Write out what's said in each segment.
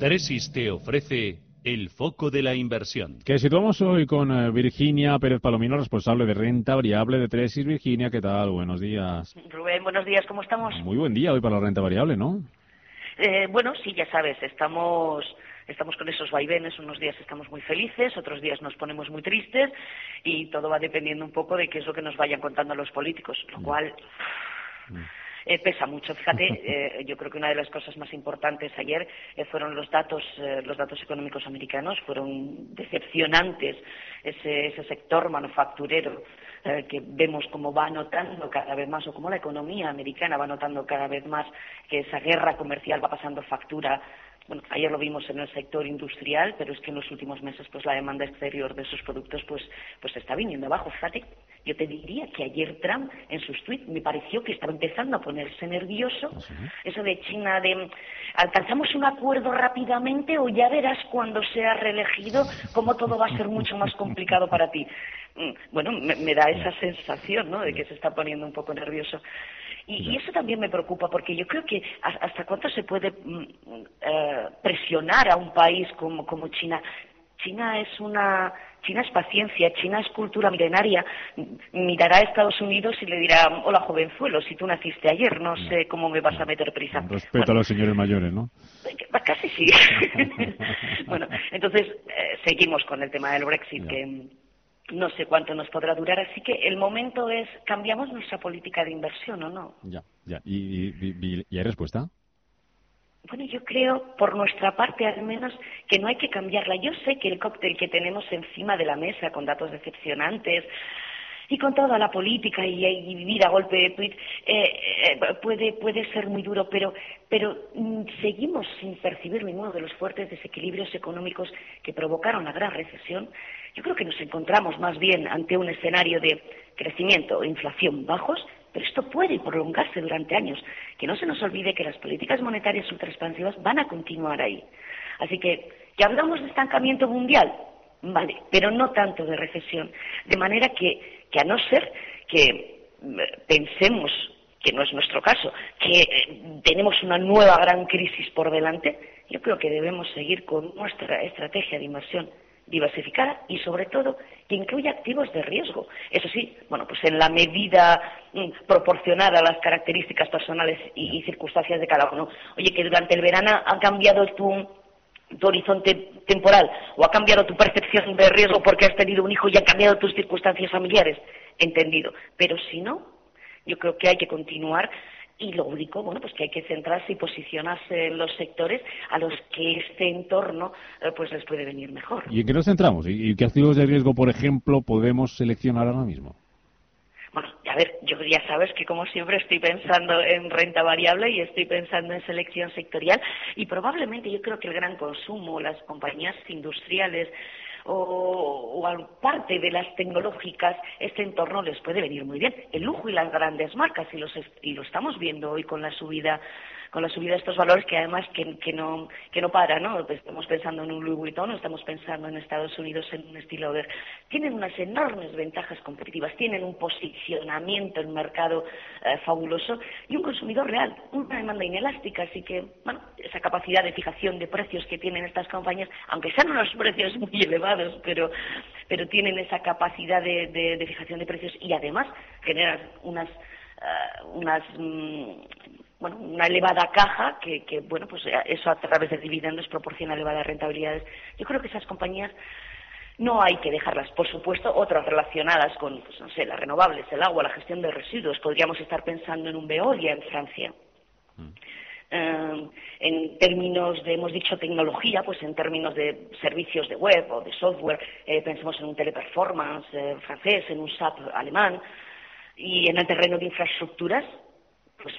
Tresis te ofrece el foco de la inversión. Que situamos hoy con eh, Virginia Pérez Palomino, responsable de renta variable de Tresis. Virginia, ¿qué tal? Buenos días. Rubén, buenos días, ¿cómo estamos? Muy buen día hoy para la renta variable, ¿no? Eh, bueno, sí, ya sabes, estamos estamos con esos vaivenes, unos días estamos muy felices, otros días nos ponemos muy tristes y todo va dependiendo un poco de qué es lo que nos vayan contando los políticos, lo mm. cual mm. Eh, pesa mucho. Fíjate, eh, yo creo que una de las cosas más importantes ayer eh, fueron los datos, los datos económicos americanos, fueron decepcionantes. Ese, ese sector manufacturero que vemos cómo va notando cada vez más, o cómo la economía americana va notando cada vez más que esa guerra comercial va pasando factura bueno, ayer lo vimos en el sector industrial, pero es que en los últimos meses pues la demanda exterior de esos productos pues pues está viniendo abajo. Fíjate, yo te diría que ayer Trump en sus tweets me pareció que estaba empezando a ponerse nervioso. ¿Ah, Eso de China de alcanzamos un acuerdo rápidamente o ya verás cuando sea reelegido cómo todo va a ser mucho más complicado para ti. Mm, bueno, me, da esa sensación, ¿no? De que se está poniendo un poco nervioso. Y, eso también me preocupa porque yo creo que hasta cuánto se puede mm, eh, presionar a un país como, como China. China es una China es paciencia, China es cultura milenaria. Mirará a Estados Unidos y le dirá, hola jovenzuelo, si tú naciste ayer, no sé cómo me vas a meter prisa. Respeto a los señores mayores, ¿no? Casi sí. bueno, entonces eh, seguimos con el tema del Brexit, que no sé cuánto nos podrá durar, así que el momento es, ¿cambiamos nuestra política de inversión o no? Ya, ya. ¿Y, hay respuesta? Bueno, yo creo, por nuestra parte al menos, que no hay que cambiarla. Yo sé que el cóctel que tenemos encima de la mesa, con datos decepcionantes, y con toda la política y, vivir a golpe de tweet eh, eh, puede, puede ser muy duro, pero, pero mm, seguimos sin percibir ninguno de los fuertes desequilibrios económicos que provocaron la gran recesión. Yo creo que nos encontramos más bien ante un escenario de crecimiento e inflación bajos, pero esto puede prolongarse durante años. Que no se nos olvide que las políticas monetarias ultraexpansivas van a continuar ahí. Así que, ¿ya hablamos de estancamiento mundial? Vale, pero no tanto de recesión. De manera que, que a no ser que mm, pensemos, que no es nuestro caso, que eh, tenemos una nueva gran crisis por delante, yo creo que debemos seguir con nuestra estrategia de inversión diversificada y sobre todo que incluya activos de riesgo. Eso sí, bueno, pues en la medida mm, proporcionada a las características personales y, circunstancias de cada uno. Oye, que durante el verano ha cambiado tu horizonte temporal o ha cambiado tu percepción de riesgo porque has tenido un hijo y han cambiado tus circunstancias familiares, entendido. Pero si no, yo creo que hay que continuar y lo único, bueno, pues que hay que centrarse y posicionarse en los sectores a los que este entorno eh, pues les puede venir mejor. ¿Y en qué nos centramos? ¿Y qué activos de riesgo, por ejemplo, podemos seleccionar ahora mismo? Bueno, a ver, yo ya sabes que como siempre estoy pensando en renta variable y estoy pensando en selección sectorial y probablemente yo creo que el gran consumo, las compañías industriales o, parte de las tecnológicas, este entorno les puede venir muy bien. El lujo y las grandes marcas, y, los, y lo estamos viendo hoy con la subida con la subida de estos valores que además que, no que no para, ¿no? Estamos pensando en un Louis Vuitton, estamos pensando en Estados Unidos en un estilo de tienen unas enormes ventajas competitivas, tienen un posicionamiento en mercado eh, fabuloso y un consumidor real, una demanda inelástica, así que bueno, esa capacidad de fijación de precios que tienen estas compañías, aunque sean unos precios muy elevados, pero pero tienen esa capacidad de, fijación de precios y además generan unas uh, unas mm, bueno, una elevada caja que, que, bueno, pues eso a través de dividendos proporciona elevadas rentabilidades. Yo creo que esas compañías no hay que dejarlas. Por supuesto, otras relacionadas con, pues, no sé, las renovables, el agua, la gestión de residuos. Podríamos estar pensando en un Veolia en Francia. Mm. Eh, en términos de, hemos dicho, tecnología, pues en términos de servicios de web o de software, eh, pensemos en un teleperformance eh, francés, en un SAP alemán. Y en el terreno de infraestructuras, pues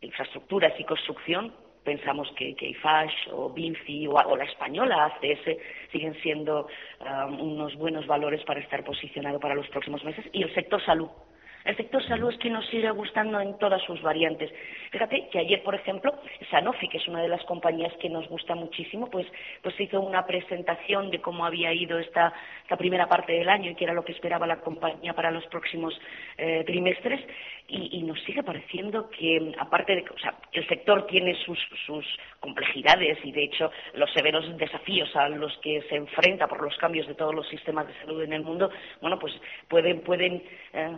infraestructuras y construcción, pensamos que, que IFASH o BINFI o, la española ACS siguen siendo um, unos buenos valores para estar posicionado para los próximos meses. Y el sector salud el sector salud es que nos sigue gustando en todas sus variantes. Fíjate que ayer, por ejemplo, Sanofi, que es una de las compañías que nos gusta muchísimo, pues, pues hizo una presentación de cómo había ido esta, primera parte del año y qué era lo que esperaba la compañía para los próximos eh, trimestres. Y, nos sigue pareciendo que, aparte de que o sea, el sector tiene sus, sus complejidades y, de hecho, los severos desafíos a los que se enfrenta por los cambios de todos los sistemas de salud en el mundo, bueno, pues pueden, pueden eh,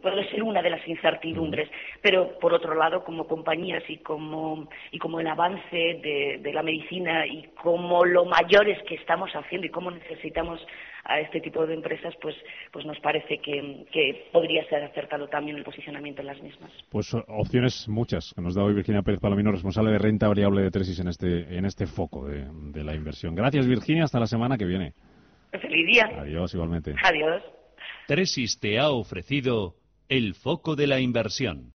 puede ser una de las incertidumbres, pero por otro lado, como compañías y como, y como el avance de, la medicina y como lo mayores que estamos haciendo y cómo necesitamos a este tipo de empresas, pues, pues nos parece que, podría ser acertado también el posicionamiento en las mismas. Pues opciones muchas que nos da hoy Virginia Pérez Palomino, responsable de renta variable de Tresis en este, en este foco de, de la inversión. Gracias, Virginia. Hasta la semana que viene. Feliz día. Adiós, igualmente. Adiós. Tresis te ha ofrecido el foco de la inversión.